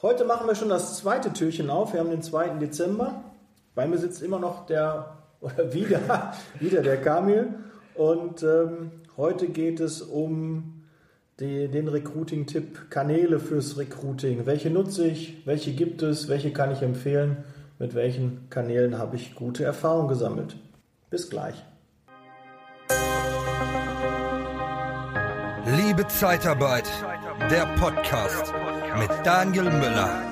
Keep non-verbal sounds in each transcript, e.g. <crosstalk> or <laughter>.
Heute machen wir schon das zweite Türchen auf. Wir haben den 2. Dezember. Bei mir sitzt immer noch der, <laughs> oder wieder, wieder der Kamil. Und ähm, heute geht es um die, den Recruiting-Tipp, Kanäle fürs Recruiting. Welche nutze ich? Welche gibt es? Welche kann ich empfehlen? Mit welchen Kanälen habe ich gute Erfahrungen gesammelt? Bis gleich. Liebe Zeitarbeit, der Podcast mit Daniel Müller.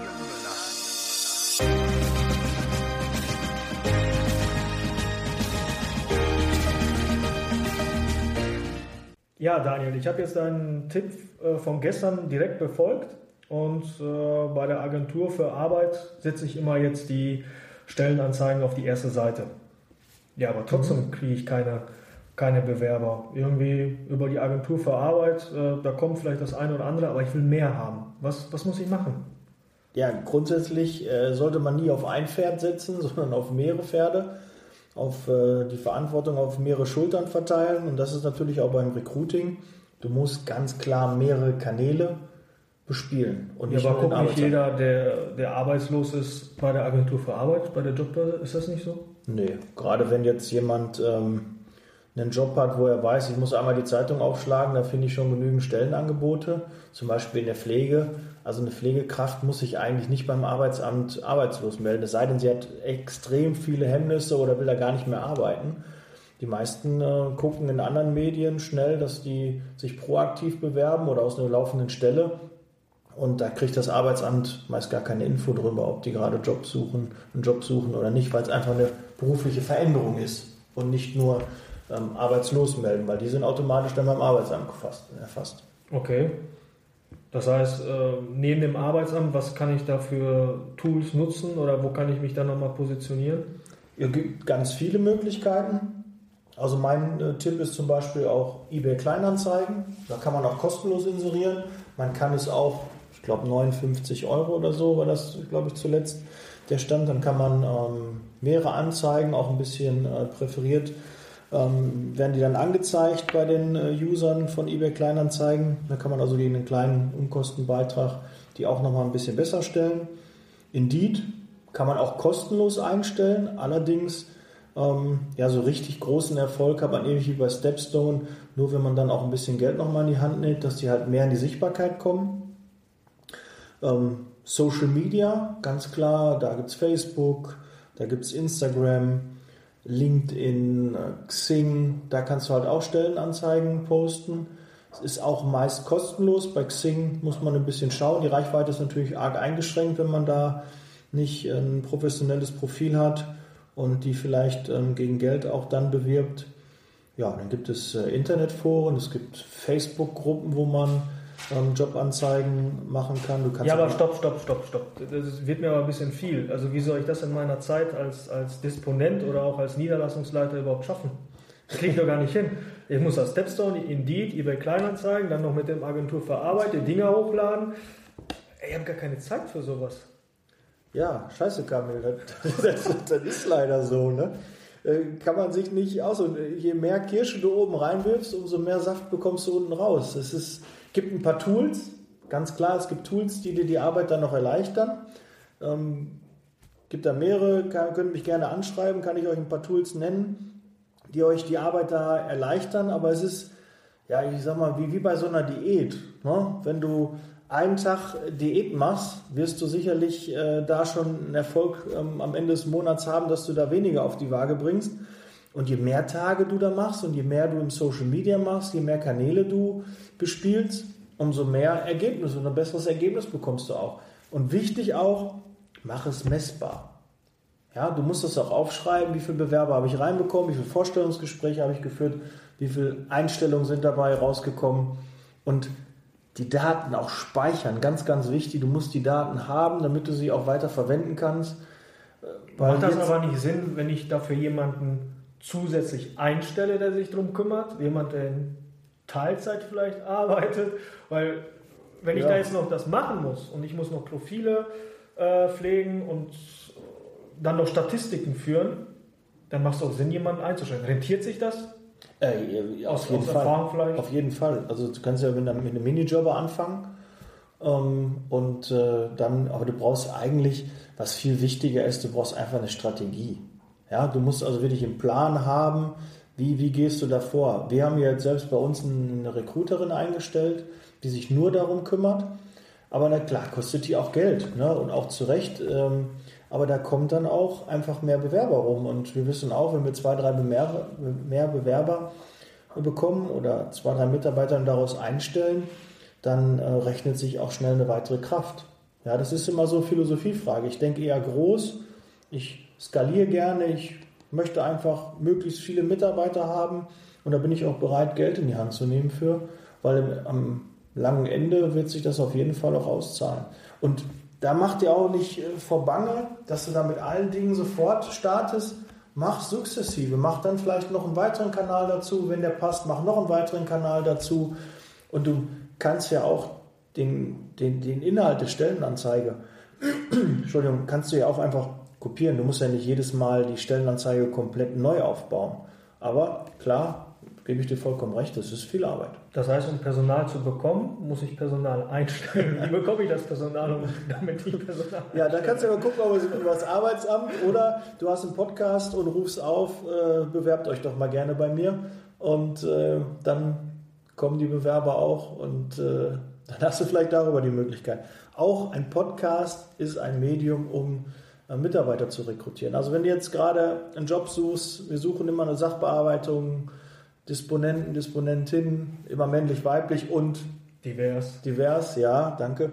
Ja, Daniel, ich habe jetzt deinen Tipp äh, von gestern direkt befolgt und äh, bei der Agentur für Arbeit setze ich immer jetzt die Stellenanzeigen auf die erste Seite. Ja, aber trotzdem kriege ich keine, keine Bewerber. Irgendwie über die Agentur für Arbeit, äh, da kommt vielleicht das eine oder andere, aber ich will mehr haben. Was, was muss ich machen? Ja, grundsätzlich äh, sollte man nie auf ein Pferd setzen, <laughs> sondern auf mehrere Pferde, auf äh, die Verantwortung auf mehrere Schultern verteilen. Und das ist natürlich auch beim Recruiting. Du musst ganz klar mehrere Kanäle bespielen. Und ja, aber guckt nicht jeder, der, der arbeitslos ist, bei der Agentur für Arbeit, bei der Jobbörse, ist das nicht so? Nee, gerade wenn jetzt jemand ähm, einen Job hat, wo er weiß, ich muss einmal die Zeitung aufschlagen, da finde ich schon genügend Stellenangebote, zum Beispiel in der Pflege. Also eine Pflegekraft muss sich eigentlich nicht beim Arbeitsamt arbeitslos melden, es sei denn, sie hat extrem viele Hemmnisse oder will da gar nicht mehr arbeiten. Die meisten äh, gucken in anderen Medien schnell, dass die sich proaktiv bewerben oder aus einer laufenden Stelle. Und da kriegt das Arbeitsamt meist gar keine Info darüber, ob die gerade Job suchen, einen Job suchen oder nicht, weil es einfach eine berufliche Veränderung ist und nicht nur ähm, arbeitslos melden, weil die sind automatisch dann beim Arbeitsamt gefasst, erfasst. Okay. Das heißt, äh, neben dem Arbeitsamt, was kann ich da für Tools nutzen oder wo kann ich mich dann nochmal positionieren? Es gibt ganz viele Möglichkeiten. Also mein äh, Tipp ist zum Beispiel auch eBay Kleinanzeigen. Da kann man auch kostenlos inserieren. Man kann es auch, ich glaube 59 Euro oder so war das, glaube ich, zuletzt der Stand. Dann kann man ähm, mehrere Anzeigen, auch ein bisschen äh, präferiert ähm, werden die dann angezeigt bei den äh, Usern von eBay Kleinanzeigen. Da kann man also den kleinen Unkostenbeitrag die auch nochmal ein bisschen besser stellen. Indeed kann man auch kostenlos einstellen. Allerdings, ähm, ja, so richtig großen Erfolg hat man ähnlich wie bei Stepstone, nur wenn man dann auch ein bisschen Geld nochmal in die Hand nimmt, dass die halt mehr in die Sichtbarkeit kommen. Ähm, Social Media, ganz klar, da gibt es Facebook, da gibt es Instagram, LinkedIn, äh, Xing, da kannst du halt auch Stellenanzeigen posten. Es ist auch meist kostenlos. Bei Xing muss man ein bisschen schauen. Die Reichweite ist natürlich arg eingeschränkt, wenn man da nicht ein professionelles Profil hat und die vielleicht ähm, gegen Geld auch dann bewirbt. Ja, dann gibt es äh, Internetforen, es gibt Facebook-Gruppen, wo man ähm, Jobanzeigen machen kann. Du kannst ja, aber stopp, stopp, stopp, stopp. Das wird mir aber ein bisschen viel. Also wie soll ich das in meiner Zeit als, als Disponent oder auch als Niederlassungsleiter überhaupt schaffen? Das kriege ich doch gar nicht hin. Ich muss das Stepstone, Indeed, eBay Kleinanzeigen, dann noch mit dem Agentur für Arbeit die Dinger hochladen. Ich habe gar keine Zeit für sowas. Ja, scheiße, Kamil. Das, <laughs> das, das ist leider so, ne? Äh, kann man sich nicht aus. Und je mehr Kirsche du oben reinwirfst, umso mehr Saft bekommst du unten raus. Es ist, gibt ein paar Tools, ganz klar, es gibt Tools, die dir die Arbeit dann noch erleichtern. Ähm, gibt da mehrere, kann, könnt mich gerne anschreiben, kann ich euch ein paar Tools nennen, die euch die Arbeit da erleichtern, aber es ist, ja, ich sag mal, wie, wie bei so einer Diät. Ne? Wenn du einen Tag Diät machst, wirst du sicherlich äh, da schon einen Erfolg ähm, am Ende des Monats haben, dass du da weniger auf die Waage bringst. Und je mehr Tage du da machst und je mehr du im Social Media machst, je mehr Kanäle du bespielst, umso mehr Ergebnis und ein besseres Ergebnis bekommst du auch. Und wichtig auch, mach es messbar. Ja, du musst das auch aufschreiben, wie viele Bewerber habe ich reinbekommen, wie viele Vorstellungsgespräche habe ich geführt, wie viele Einstellungen sind dabei rausgekommen und die Daten auch speichern. Ganz, ganz wichtig. Du musst die Daten haben, damit du sie auch weiter verwenden kannst. Macht das aber nicht Sinn, wenn ich dafür jemanden zusätzlich einstelle, der sich darum kümmert, jemand, der in Teilzeit vielleicht arbeitet, weil wenn ich ja. da jetzt noch das machen muss und ich muss noch Profile äh, pflegen und dann noch Statistiken führen, dann macht es auch Sinn, jemanden einzustellen. Rentiert sich das? Äh, aus, aus jeden aus Fall. Auf jeden Fall. Also du kannst ja mit einem, mit einem Minijobber anfangen Ähm, und äh, dann, aber du brauchst eigentlich, was viel wichtiger ist, du brauchst einfach eine Strategie. Ja, du musst also wirklich einen Plan haben, wie, wie gehst du davor? Wir haben jetzt selbst bei uns eine Recruiterin eingestellt, die sich nur darum kümmert. Aber na klar, kostet die auch Geld ne? und auch zu Recht. Ähm, aber da kommt dann auch einfach mehr Bewerber rum. Und wir wissen auch, wenn wir zwei, drei Bewerber, mehr Bewerber bekommen oder zwei, drei Mitarbeiter daraus einstellen, dann äh, rechnet sich auch schnell eine weitere Kraft. Ja, das ist immer so eine Philosophiefrage. Ich denke eher groß, ich skaliere gerne, ich möchte einfach möglichst viele Mitarbeiter haben und da bin ich auch bereit, Geld in die Hand zu nehmen für, weil am langen Ende wird sich das auf jeden Fall auch auszahlen. Und da macht dir auch nicht äh, vor Bange, dass du da mit allen Dingen sofort startest. Mach sukzessive, mach dann vielleicht noch einen weiteren Kanal dazu, wenn der passt, mach noch einen weiteren Kanal dazu. Und du kannst ja auch den, den, den Inhalt der Stellenanzeige, <clears throat> Entschuldigung, kannst du ja auch einfach kopieren. Du musst ja nicht jedes Mal die Stellenanzeige komplett neu aufbauen. Aber klar, gebe ich dir vollkommen recht, das ist viel Arbeit. Das heißt, um Personal zu bekommen, muss ich Personal einstellen. Wie bekomme ich das Personal, um damit ich Personal Ja, da kannst du aber gucken, ob es über das Arbeitsamt oder du hast einen Podcast und rufst auf, äh, bewerbt euch doch mal gerne bei mir und äh, dann kommen die Bewerber auch und äh, dann hast du vielleicht darüber die Möglichkeit. Auch ein Podcast ist ein Medium, um Mitarbeiter zu rekrutieren. Also wenn du jetzt gerade einen Job suchst, wir suchen immer eine Sachbearbeitung, Disponenten, Disponentinnen, immer männlich, weiblich und divers. Divers, ja, danke.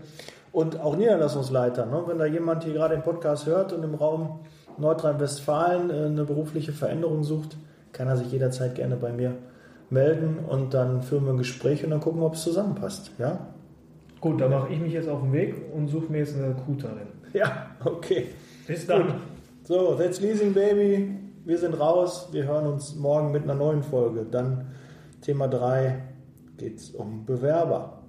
Und auch Niederlassungsleiter. Ne? Wenn da jemand hier gerade den Podcast hört und im Raum Nordrhein-Westfalen äh, eine berufliche Veränderung sucht, kann er sich jederzeit gerne bei mir melden und dann führen wir ein Gespräch und dann gucken wir, ob es zusammenpasst. Ja? Gut, dann mache ich mich jetzt auf den Weg und suche mir jetzt eine Recruiterin. Ja, okay. Bis dann. Gut. So, that's Leasing Baby wir sind raus. Wir hören uns morgen mit einer neuen Folge. Dann Thema 3 geht es um Bewerber.